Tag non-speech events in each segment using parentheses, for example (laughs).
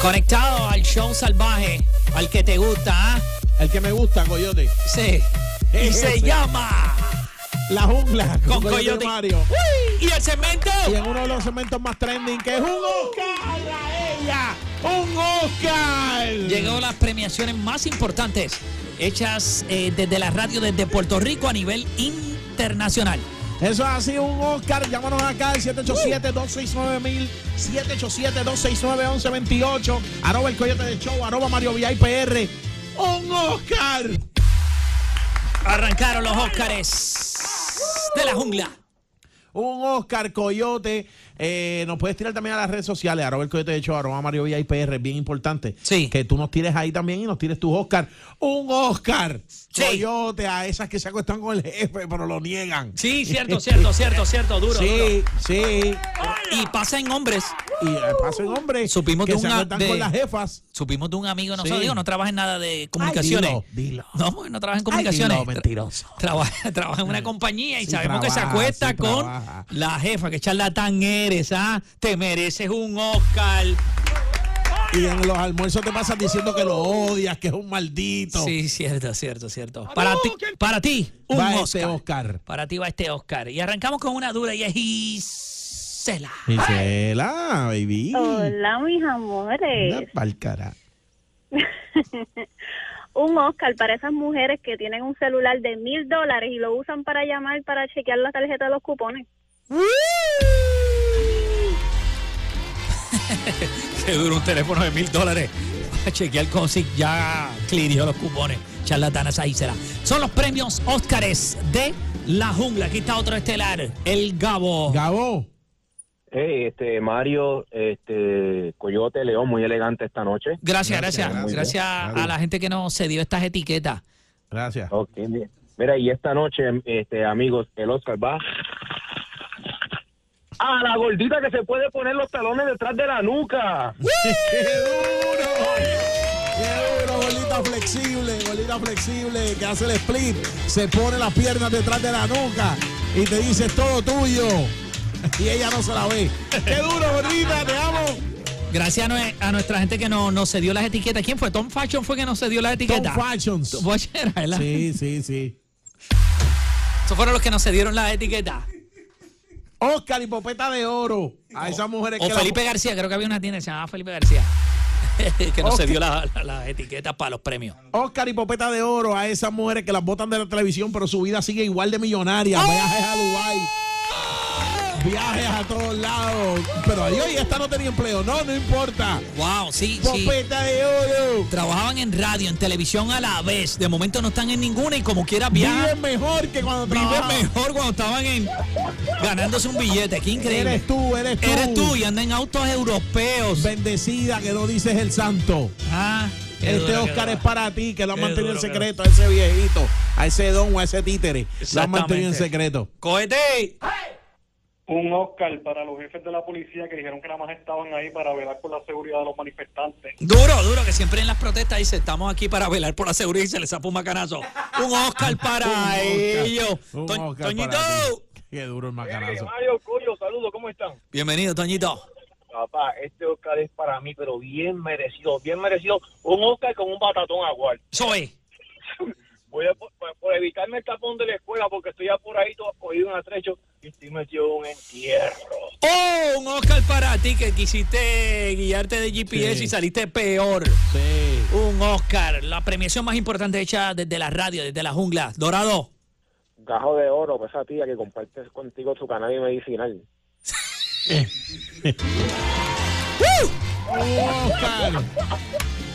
Conectado al show salvaje, al que te gusta, ¿ah? El que me gusta, Coyote. Sí. (laughs) Y se llama La jungla Con Coyote Coyote. Mario. Uy, y el cemento. Y en uno de los segmentos más trending, que es un Oscar a ella. ¡Un Oscar! Llegó las premiaciones más importantes hechas eh, desde la radio desde Puerto Rico a nivel internacional. Eso ha sido un Oscar. Llámanos acá al 787-269-1000, 787-269-1128, arroba el Coyote de Show, arroba Mario VIPR. ¡Un Oscar! Arrancaron los Óscares de la jungla. Un Oscar Coyote. Eh, nos puedes tirar también a las redes sociales, arroba el Coyote de Show, arroba Mario VIPR. Es bien importante Sí. que tú nos tires ahí también y nos tires tus Oscar. ¡Un Oscar! Sí. Coyote a esas que se acuestan con el jefe, pero lo niegan. Sí, cierto, cierto, cierto, cierto, duro. duro. Sí, sí. Y pasa en hombres. Y eh, pasen hombres Supimos que de se una- acuestan de- con las jefas. Supimos de un amigo nosotros, Sí. digo, no trabaja en nada de comunicaciones. Ay, dilo, dilo. No, no trabaja en Ay, comunicaciones. dilo, mentiroso. Trabaja, (laughs) trabaja en una compañía y Sí sabemos que se acuesta con trabaja. la jefa. Que charlatán eres, ¿ah? Te mereces un Oscar. Y en los almuerzos te pasas diciendo que lo odias, que es un maldito. Sí, cierto, cierto, cierto. Para ti, para ti, un Va Oscar. este Oscar. Para ti va este Oscar. Y arrancamos con una dura y es Gisela. Gisela, baby. Hola, mis amores. pa'l cara. (laughs) Un Oscar para esas mujeres que tienen un celular de mil dólares y lo usan para llamar para chequear la tarjeta de los cupones. (laughs) Qué duro un teléfono de mil dólares. A chequear con si ya clirió los cupones. Charlatanas ahí será. Son los premios Óscares de la jungla. Aquí está otro estelar, el Gabo. Gabo. Hey, este Mario, este Coyote León, muy elegante esta noche. Gracias, gracias. Gracias, Gracias, gracias. a la gente que nos cedió estas etiquetas. Gracias. Ok, bien. Mira, y esta noche, este amigos, el Oscar va a la gordita que se puede poner los talones detrás de la nuca. (laughs) ¡Qué duro! ¡Qué duro! Bolita flexible, bolita flexible que hace el split. Se pone las piernas detrás de la nuca y te dice "Es todo tuyo. (laughs) Y ella no se la ve. ¡Qué duro, bolita! ¡Te amo! Gracias a, nue- a nuestra gente que nos, nos cedió las etiquetas. ¿Quién fue? Tom Fashion fue que nos cedió las Tom etiquetas. Fashions. Tom Fashion era, ¿verdad? Sí, sí, sí. Esos fueron los que nos cedieron las etiquetas. Oscar y Popeta de Oro. A esas mujeres O que la- Felipe García, creo que había una tienda que se llamaba Felipe García. (laughs) que nos Ok. cedió la- la- las etiquetas para los premios. Oscar y Popeta de Oro a esas mujeres que las botan de la televisión, pero su vida sigue igual de ¡Oh! millonaria. Viajes a Dubái. Viajes a todos lados. Pero adiós, y esta no tenía empleo. No, no importa. Wow, sí, sí. Popeta de Oro. Trabajaban en radio, en televisión a la vez. De momento no están en ninguna y como quiera Viven viajan. mejor que cuando Viven trabajaban. mejor cuando estaban en ganándose un billete. Qué increíble. Eres tú, eres tú. Eres tú y andan en autos europeos. Bendecida que no dices el santo. Ah, qué Este duro, Oscar es para ti, que lo han mantenido en secreto a ese viejito, a ese don o a ese títere. Lo han mantenido en secreto. ¡Cógete! Un Oscar para los jefes de la policía que dijeron que nada más estaban ahí para velar por la seguridad de los manifestantes. Duro, duro, que siempre en las protestas dice, estamos aquí para velar por la seguridad y se les zapa un macanazo. Un Oscar para (laughs) Un Oscar. ellos. Un To- Oscar Toñito. para. Qué duro el macanazo. Mario, Coyo, saludos, ¿cómo están? Bienvenido, Toñito. Papá, este Oscar es para mí, pero bien merecido, bien merecido. Un Oscar con un batatón agual. Soy. (laughs) Voy a, por, por evitarme el tapón de la escuela porque estoy apuradito, cogido un atrecho y estoy metido en un entierro. Oh, un Oscar para ti que quisiste guiarte de GPS Sí. y saliste peor. Sí. Un Oscar, la premiación más importante hecha desde la radio, desde la jungla. Dorado. Gajo de oro, pues esa tía que compartes contigo su cannabis medicinal. (laughs) Oscar.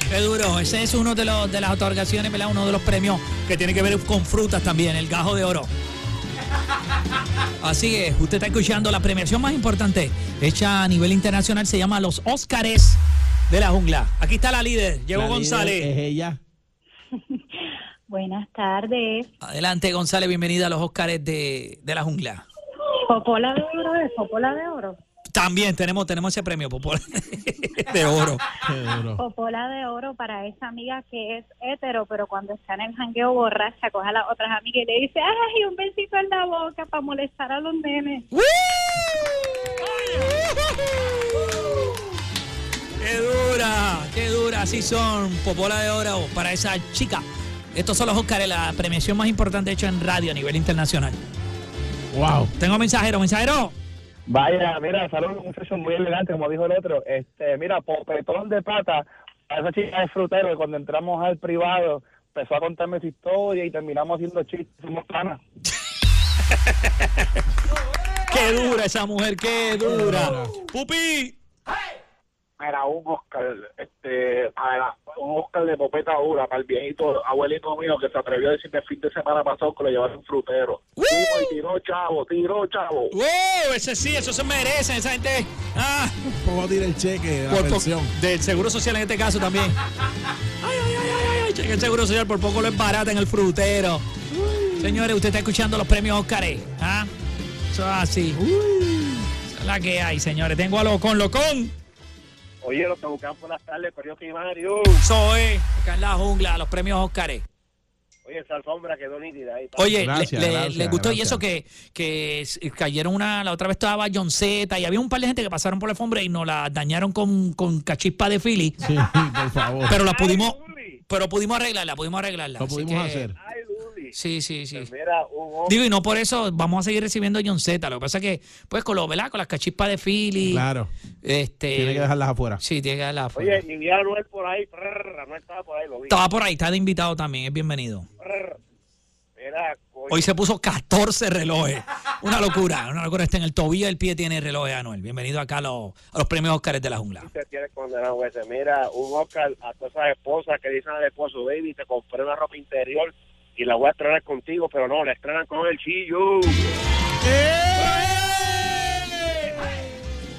Qué duro. Ese es uno de, los, de las otorgaciones, ¿verdad? Uno de los premios que tiene que ver con frutas también, el gajo de oro. Así es, usted está escuchando la premiación más importante hecha a nivel internacional, se llama los Óscares de la jungla. Aquí está la líder, líder González. Es ella. (laughs) Buenas tardes. Adelante, González, bienvenida a los Óscares de, de la jungla. Popola de oro es Popola de oro. También tenemos, tenemos ese premio popular (laughs) de oro. Popola de oro para esa amiga que es hetero, pero cuando está en el jangueo borracha, coge a las otras amigas y le dice, ay, un besito en la boca para molestar a los nenes. ¡Qué dura! ¡Qué dura! Así son. Popola de oro para esa chica. Estos son los Oscars, la premiación más importante hecha en radio a nivel internacional. Wow. Tengo mensajero, mensajero. Vaya, mira, saludos, muchachos muy elegante, como dijo el otro. Este, mira, popetón de pata a esa chica de frutero que cuando entramos al privado empezó a contarme su historia y terminamos haciendo chistes, somos panas. (laughs) ¡Qué dura esa mujer! ¡Qué dura! ¡Pupi! Era un Oscar, este, a la- un Oscar de popeta dura para el viejito abuelito mío que se atrevió a decirme el fin de semana pasado que lo llevaron un frutero. Fuimos y tiró chavo, tiró chavo. ¡Wow! Ese sí, eso se merece. Esa gente. ¡Ah! ¿Cómo tira el cheque de la Por po- pensión? del Seguro Social en este caso también. (laughs) Ay, ay, ay, ay, ay, cheque el Seguro Social por poco lo embarata en el frutero. Señores, usted está escuchando los premios Óscares. ¿Ah? Eso es así. Esa es la que hay, señores. Tengo a Locón, Locón. Oye, lo que buscamos por las tardes, periodo primario. Soy. Acá en la jungla, los premios Óscares. Oye, esa alfombra quedó nítida ahí. Oye, Gracias, le, le- gracias, le gustó y eso que, que cayeron una, la otra vez estaba John Z y había un par de gente que pasaron por la alfombra y nos la dañaron con, con cachispa de Philly, Sí, por favor. pero la pudimos, pero pudimos arreglarla, pudimos arreglarla. Lo pudimos que- hacer. Sí, sí, sí. Pues mira, un Oscar. Digo, y no por eso vamos a seguir recibiendo John Z. Lo que pasa es que, pues, con lo, ¿verdad? Con las cachispas de Philly. Claro. Este. Tiene que dejarlas afuera. Sí, tiene que dejarlas Oye, afuera. y vi a Anuel por ahí. prrr, Anuel estaba por ahí, lo vi. Estaba por ahí, está de invitado también, es bienvenido. Prrr. Mira, coño. Hoy se puso 14 relojes. Una locura, una locura. Está en el tobillo del pie, tiene reloj de Anuel. Bienvenido acá a los, a los premios Óscares de la jungla. Usted tiene condenado ese. Mira, un Oscar a todas esas esposas que dicen al esposo, baby, te compré una ropa interior y la voy a estrenar contigo, pero no, la estrenan con el chillo.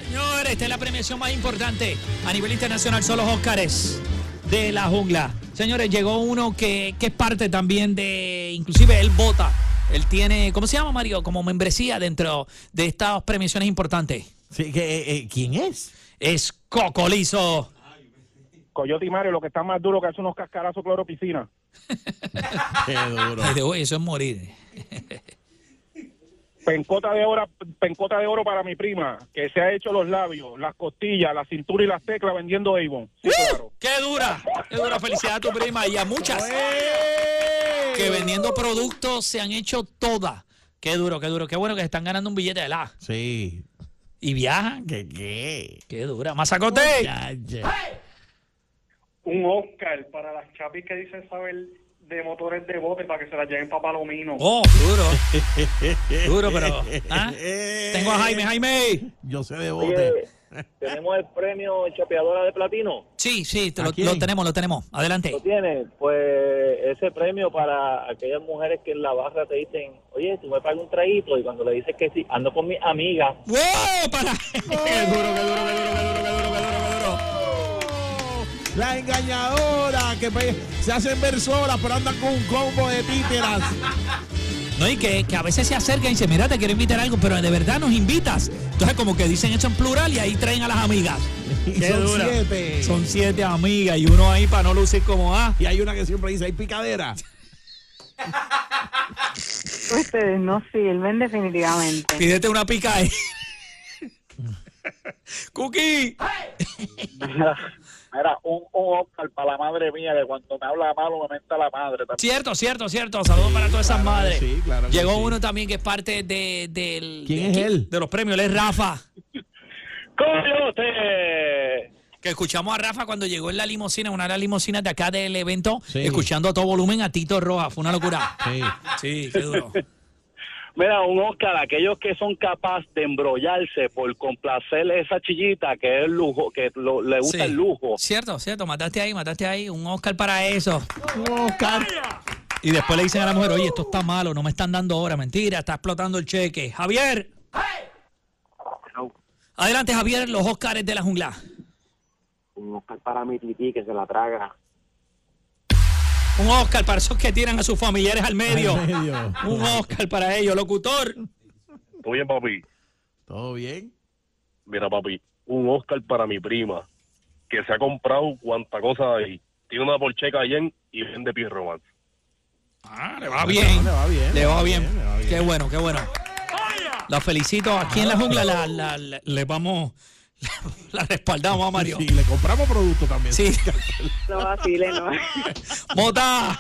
Señores, esta es la premiación más importante a nivel internacional. Son los Óscares de la jungla. Señores, llegó uno que, que es parte también de, inclusive él vota. Él tiene, ¿cómo se llama Mario? Como membresía dentro de estas premiaciones importantes. Sí, que, eh, eh, ¿Quién es? Es Cocolizo. Coyote y Mario, lo que está más duro que hace unos cascarazos cloropiscina. (laughs) Qué duro. Eso es morir. (laughs) Pencota de oro, pencota de oro para mi prima, que se ha hecho los labios, las costillas, la cintura y las teclas vendiendo Avon. Sí, claro. ¡Qué dura! ¡Qué dura! Felicidad a tu prima y a muchas que vendiendo productos se han hecho todas. ¡Qué duro, qué duro! ¡Qué bueno que se están ganando un billete de la! Sí. Y viajan. ¿Qué qué? ¡Qué dura! ¡Mazacote! Un Oscar para las chapis que dicen saber de motores de bote para que se las lleven para Palomino. ¡Oh, duro! (laughs) Duro, pero... ¿ah? Tengo a Jaime. ¡Jaime! Yo sé de bote. (laughs) tenemos el premio Chapeadora de Platino. Sí, sí, te ¿A lo, tenemos, lo tenemos. Adelante. ¿Lo tienes? Pues ese premio para aquellas mujeres que en la barra te dicen, oye, tú me pagas un traguito y cuando le dices que sí, ando con mi amiga. ¡Wow! ¡Para! ¡Qué duro, qué duro, qué duro, qué duro, qué duro, qué duro, qué duro, qué duro! La engañadora que se hacen ver solas, pero andan con un combo de títeras. No, y que, que a veces se acercan y dicen, mira, te quiero invitar a algo, pero de verdad nos invitas. Entonces como que dicen eso en plural y ahí traen a las amigas. (laughs) Y Qué son dura. siete. Son siete amigas y uno ahí para no lucir como ah. Y hay una que siempre dice, hay picadera. Ustedes no sirven definitivamente. Pídete una pica ahí. (laughs) Cookie. (laughs) Mira, un, un Oscar para la madre mía que cuando me habla malo me menta la madre. también. Cierto, cierto, cierto. Saludos para todas esas Claro madres. sí, claro que Llegó sí. uno también que es parte de, del. ¿Quién de es él? De los premios. Él es Rafa. (laughs) ¡Coyote! Que escuchamos a Rafa cuando llegó en la limusina, una de las limusinas de acá del evento, Sí. escuchando a todo volumen a Tito Roja. Fue una locura. Sí. Sí, qué duro. Mira, un Oscar a aquellos que son capaces de embrollarse por complacer esa chillita que es el lujo, que lo- le gusta Sí. el lujo. Cierto, cierto. Mataste ahí, mataste ahí. Un Oscar para eso. Un Oscar. Y después le dicen a la mujer, oye, esto está malo, no me están dando hora. Mentira, está explotando el cheque. Javier. Adelante, Javier, los Oscars de la jungla. Un Oscar para mi tití que se la traga. Un Oscar para esos que tiran a sus familiares al medio. Al medio. Un Oscar para ellos, locutor. ¿Todo bien, papi? ¿Todo bien? Mira, papi, un Oscar para mi prima, que se ha comprado cuanta cosa ahí. Tiene una Porsche Cayenne y vende pie romance. Ah, le va bien. Le va bien. Le va bien. le va bien. Qué bueno, qué bueno. La felicito. Aquí en la jungla la- la- la- le vamos (laughs) La respaldamos a Mario. Sí, le compramos producto también. Sí. (laughs) No vacile, no. (laughs) Mota.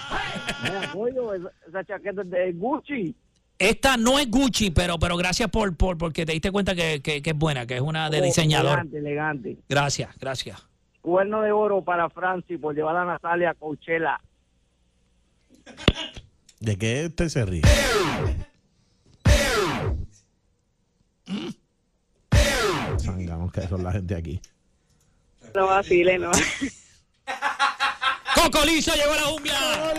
Esa, chaqueta es de Gucci. Esta no es Gucci, pero, pero gracias por, por porque te diste cuenta que, que- que es buena, que es una de Oh, diseñador. Elegante, elegante. Gracias, gracias. Cuerno de oro para Francis por llevar a Natalia a Coachella. ¿De qué usted se ríe? Sanganos que son la gente aquí. No vacile, no. Coco Liso llegó a la jungla.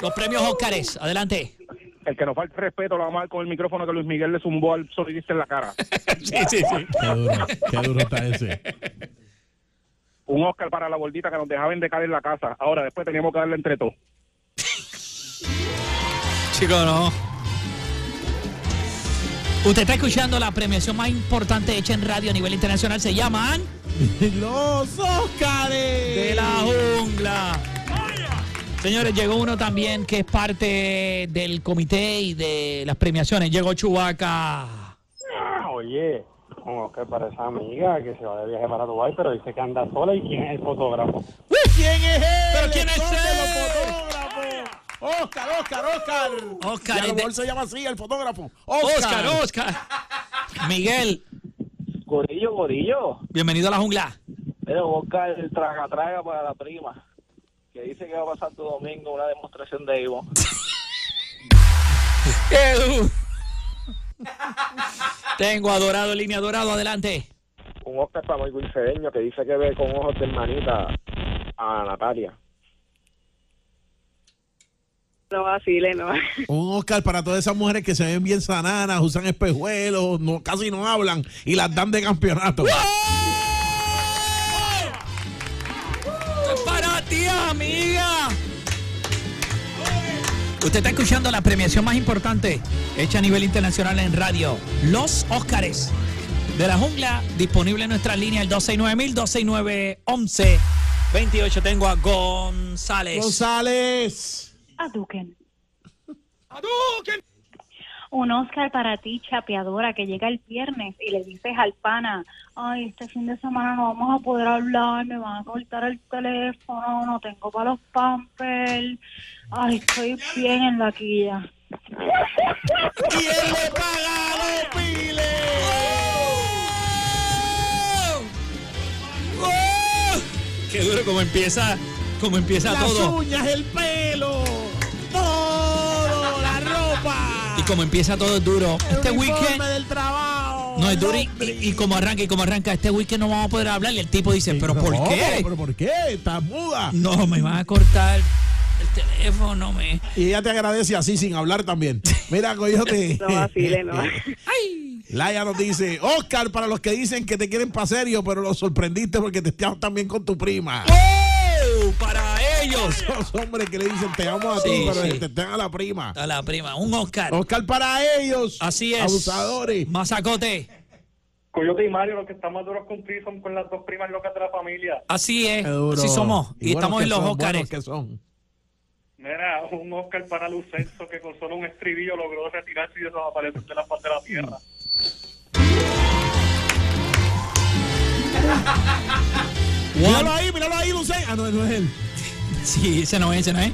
Los premios Óscares. Adelante. El que nos falta respeto lo vamos a dar con el micrófono que Luis Miguel le zumbó al sonidista en la cara. (laughs) Sí, sí, sí. Qué duro, qué duro está ese. Un Oscar para la gordita que nos dejaba en decar en la casa. Ahora, después teníamos que darle entre todos. Chico, no. Usted está escuchando la premiación más importante hecha en radio a nivel internacional. Se llaman (laughs) Los Óscares. De la Jungla. Señores, llegó uno también que es parte del comité y de las premiaciones. Llegó Chubaca. Ah, Oye, un Oscar para esa amiga que se va de viaje para Dubái, pero dice que anda sola y quién es el fotógrafo. ¿Quién es él? ¿Pero quién es El fotógrafos. Oscar, Oscar, Oscar. Oscar, Y a lo de- mejor se llama así el fotógrafo. Oscar, Oscar. Miguel, Gorillo, gorillo. bienvenido a la jungla. Pero Oscar el traga traga para la prima. Que dice que va a pasar tu domingo una demostración de Ivo. (laughs) Edu. Tengo adorado, en línea dorado, adelante. Un Oscar para muy Wilfredeño que dice que ve con ojos de hermanita a Natalia. No vacile, (laughs) no. Un Oscar para todas esas mujeres que se ven bien sananas, usan espejuelos, no, casi no hablan y las dan de campeonato. Es para ti, amiga. Usted está escuchando la premiación más importante hecha a nivel internacional en radio. Los Óscares de la jungla, disponible en nuestra línea el 269 269 11 28. Tengo a González. González. Aduken. Un Oscar para ti, chapeadora, que llega el viernes y le dices al pana, ay, este fin de semana no vamos a poder hablar, me van a cortar el teléfono, no tengo para los pampers, ay, estoy bien en la quilla. Él le paga los piles. ¡Oh! Qué duro como empieza, como empieza Las todo. uñas, el pelo, como empieza todo es duro. el Este weekend del trabajo. no es duro y, y- como arranca y como arranca. Este weekend no vamos a poder hablar. Y el tipo dice, ¿pero por qué? ¿Pero por qué? Estás muda. No, me van a cortar el teléfono, me. Y ella te agradece así sin hablar también. Mira, Coyote. (laughs) No vacile, no. (laughs) ¡Ay! Laia nos dice, Oscar, para los que dicen que te quieren para serio, pero los sorprendiste porque te estaban también con tu prima. Para ellos. (laughs) Los hombres que le dicen te amo a Sí, ti, pero sí. te están a la prima. A la prima, un Oscar. Oscar para ellos. Así es. Abusadores. Mazacote. Coyote y Mario, los que están más duros con son con las dos primas locas de la familia. Así es. Así somos. Y, estamos en los son, Oscars. buenos que son. Mira, un Oscar para Lucenzo que con solo un estribillo logró retirarse y desaparecer de la faz de la tierra. (laughs) Míralo ahí, míralo ahí, Lucen. Ah, no, no es él. Sí, ese no es, ese no es.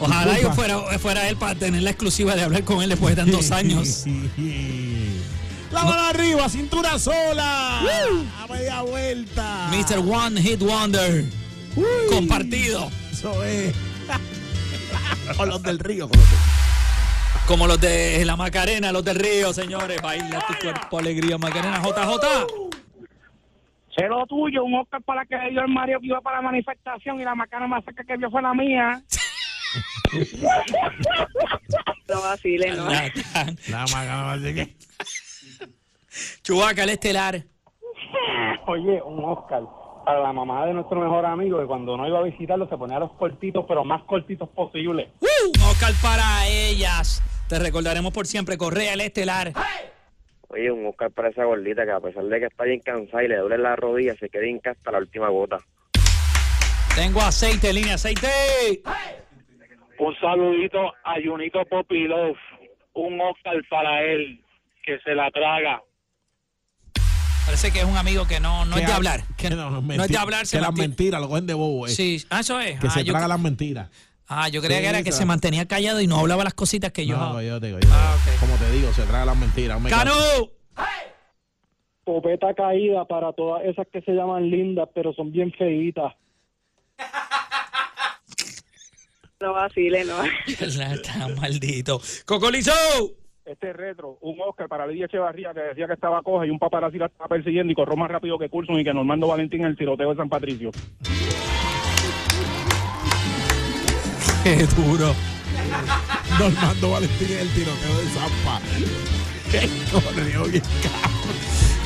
Ojalá yo fuera, fuera él para tener la exclusiva de hablar con él después de tantos años. (laughs) La mano arriba, cintura sola. A media vuelta. Mr. One Hit Wonder. Uy. Compartido. Eso es. (laughs) con los del río. Con los del- Como los de la Macarena, los del Río, señores. Baila tu cuerpo, alegría, Macarena. JJ. Sé lo tuyo, un Oscar para que dio el Mario que iba para la manifestación y la macana más cerca que vio fue la mía. (laughs) no vacile, no. La maga, así que- Chubaca, el estelar. Oye, un Oscar para la mamá de nuestro mejor amigo que cuando no iba a visitarlo se ponía los cortitos, pero más cortitos posible. ¡Uh! Un Oscar para ellas. Te recordaremos por siempre. Correa, el estelar. Oye, un Oscar para esa gordita que a pesar de que está bien cansada y le duele la rodilla, se queda hinca hasta la última gota. Tengo aceite, línea aceite. Un saludito a Junito Popilov, un Oscar para él, que se la traga. Parece que es un amigo que no, no es de ha- hablar. Que, que no, es de hablar, se Que las mentiras lo cogen de bobo, eh. Sí, ah, eso es. Que ah, se traga las mentiras. Ah, yo creía Sí, que era que se mantenía callado y no hablaba las cositas que yo. No, coyote, coyote. Ah, ok. Como te digo, se traga las mentiras. Me ¡Canu! Popeta caída para todas esas que se llaman lindas, pero son bien feitas. (laughs) No vacile, no. (laughs) Está maldito. ¡Cocolizo! Este retro, un Oscar para Lidia Echevarría que decía que estaba coja y un paparazzi la estaba persiguiendo y corrió más rápido que Coulson y que Normando Valentín en el tiroteo de San Patricio. ¡Qué duro! Normando Valentín en el tiroteo de Zampa. Que corrió bien.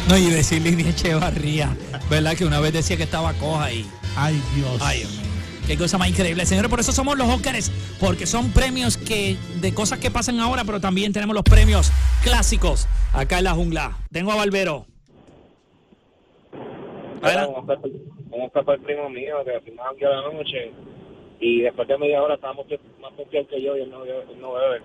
No, y decir Lidia Echevarría, ¿verdad? Que una vez decía que estaba coja y. Ay, Dios. Ay, Dios. Qué cosa más increíble. Señores, por eso somos los Óscares, porque son premios que de cosas que pasan ahora, pero también tenemos los premios clásicos acá en la jungla. Tengo a Barbero. Adelante. Vamos a para el primo mío que fuimos aquí a la noche y después de media hora estábamos más confiados que yo y él no, él no bebe.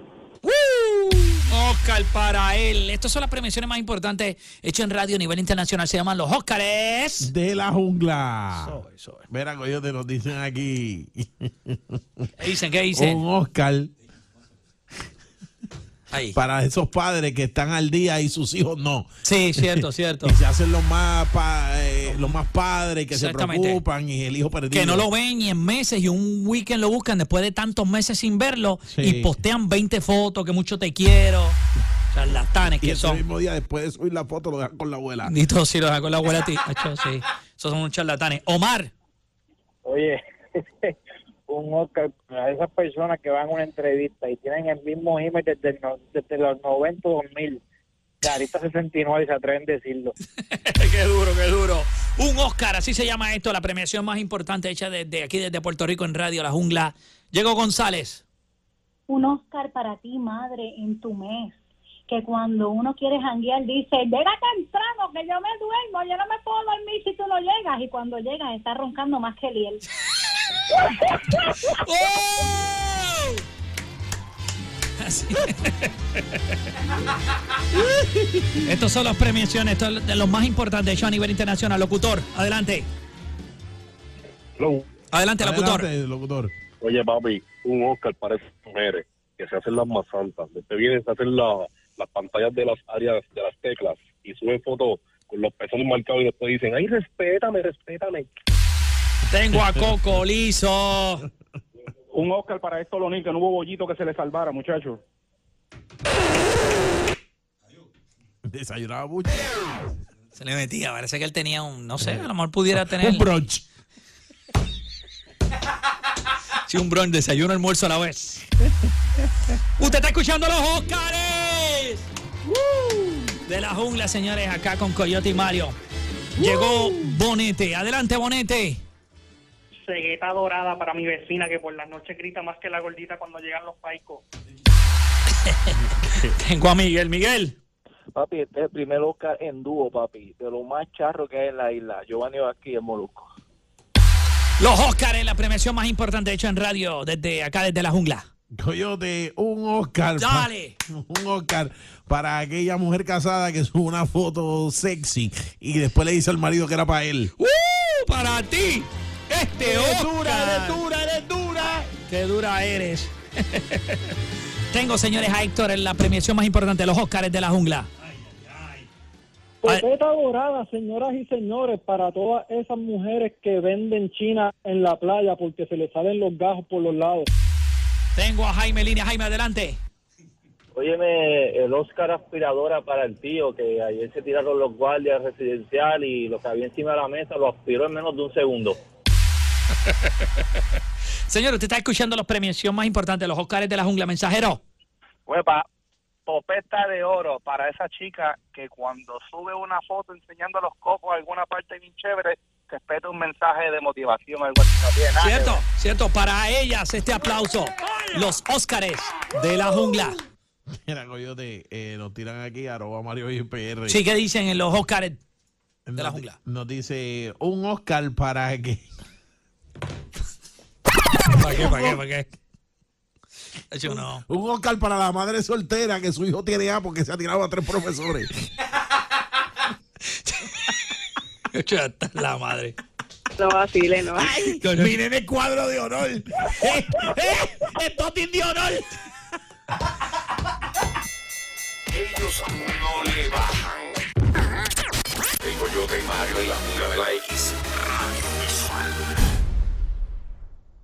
Oscar para él. Estas son las premiaciones más importantes hechas en radio a nivel internacional. Se llaman los Óscares. De la jungla. Eso es. Mira, coyote, nos dicen aquí. ¿Qué dicen? ¿Qué dicen? Un Oscar Ahí. para esos padres que están al día y sus hijos no. Sí, cierto, (laughs) cierto. Y se hacen los más, pa- eh, los más padres que se preocupan y el hijo perdido. Que no lo ven y en meses y un weekend lo buscan después de tantos meses sin verlo Sí. y postean 20 fotos que mucho te quiero. Charlatanes Y que ese son. mismo día, después de subir la foto, lo dejan con la abuela. Ni todos si lo dejan con la abuela a ti. Sí. Esos son unos charlatanes. Omar. Oye, (laughs) un Oscar para esas personas que van a una entrevista y tienen el mismo email desde, el no- desde los 90 2000. Carita 69 y se atreven a decirlo. (laughs) qué duro, qué duro. Un Oscar, así se llama esto, la premiación más importante hecha desde aquí, desde Puerto Rico en Radio La Jungla. Llegó González. Un Oscar para ti, madre, en tu mes. Que cuando uno quiere janguear dice, llega temprano, que yo me duermo, yo no me puedo dormir si tú no llegas. Y cuando llegas está roncando más que él. ¡Oh! Así. Estos son las premiaciones, esto es de los más importantes hechos a nivel internacional. Locutor, adelante. Adelante, locutor. Adelante, locutor. Oye, papi, un Oscar para esas mujeres que se hacen las más santas. Te vienen a hacer la- las pantallas de las áreas de las teclas y suben fotos con los pezones marcados y después dicen, ay, respétame, respétame. Tengo a Coco Liso. Un Oscar para esto, Lonil, que no hubo bollito que se le salvara, muchachos. Desayunaba mucho. Se le metía, parece que él tenía un, no sé, a lo mejor pudiera tener. Un brunch. Sí, un brunch, desayuno, almuerzo a la vez. Usted está escuchando los Óscares. De la jungla, señores, acá con Coyote y Mario. Llegó Bonete. Adelante, Bonete. Cegueta dorada para mi vecina que por las noches grita más que la gordita cuando llegan los paicos. (laughs) Tengo a Miguel. Miguel. Papi, este es el primer Oscar en dúo, papi, de lo más charro que hay en la isla. Giovanni aquí en Molusco. Los Óscares, la premiación más importante hecha en radio desde acá, desde la jungla. Coyote, un Oscar. Dale. (laughs) Un Oscar para aquella mujer casada que sube una foto sexy y después le dice al marido que era para él. ¡Uh! Para ti, este Eres Oscar. dura, eres dura, eres dura. Qué dura eres. Tengo, señores, a Héctor en la premiación más importante, los Óscares de la jungla. Popeta dorada, señoras y señores, para todas esas mujeres que venden China en la playa porque se les salen los gajos por los lados. Tengo a Jaime Línea. Jaime, adelante. Óyeme, el Oscar aspiradora para el tío, que ayer se tiraron los guardias residencial y lo que había encima de la mesa lo aspiró en menos de un segundo. (laughs) Señor, usted está escuchando la premiación más importante, los Óscares de la jungla. Mensajero. Huepa, popeta de oro para esa chica que cuando sube una foto enseñando los cocos a alguna parte bien chévere, respeta un mensaje de motivación, algo así. No tiene nada que Cierto, ver. cierto. Para ellas este aplauso. Los Óscares de la jungla. Mira, Coyote, eh, nos tiran aquí arroba Mario y PR. Sí, ¿qué dicen en los Óscares? Nos de la jungla. Nos dice un Oscar para que. ¿Para qué? ¿Para qué? ¿Para qué? (laughs) Hecho, no. Un Oscar para la madre soltera que su hijo tiene A porque se ha tirado a tres profesores. (laughs) Yo, es la madre. No vacile, no. Mi nene cuadro de honor. ¡Eh! ¡Eh! ¡Esto de honor! Ellos no le bajan. El Coyote Mario y la amiga de la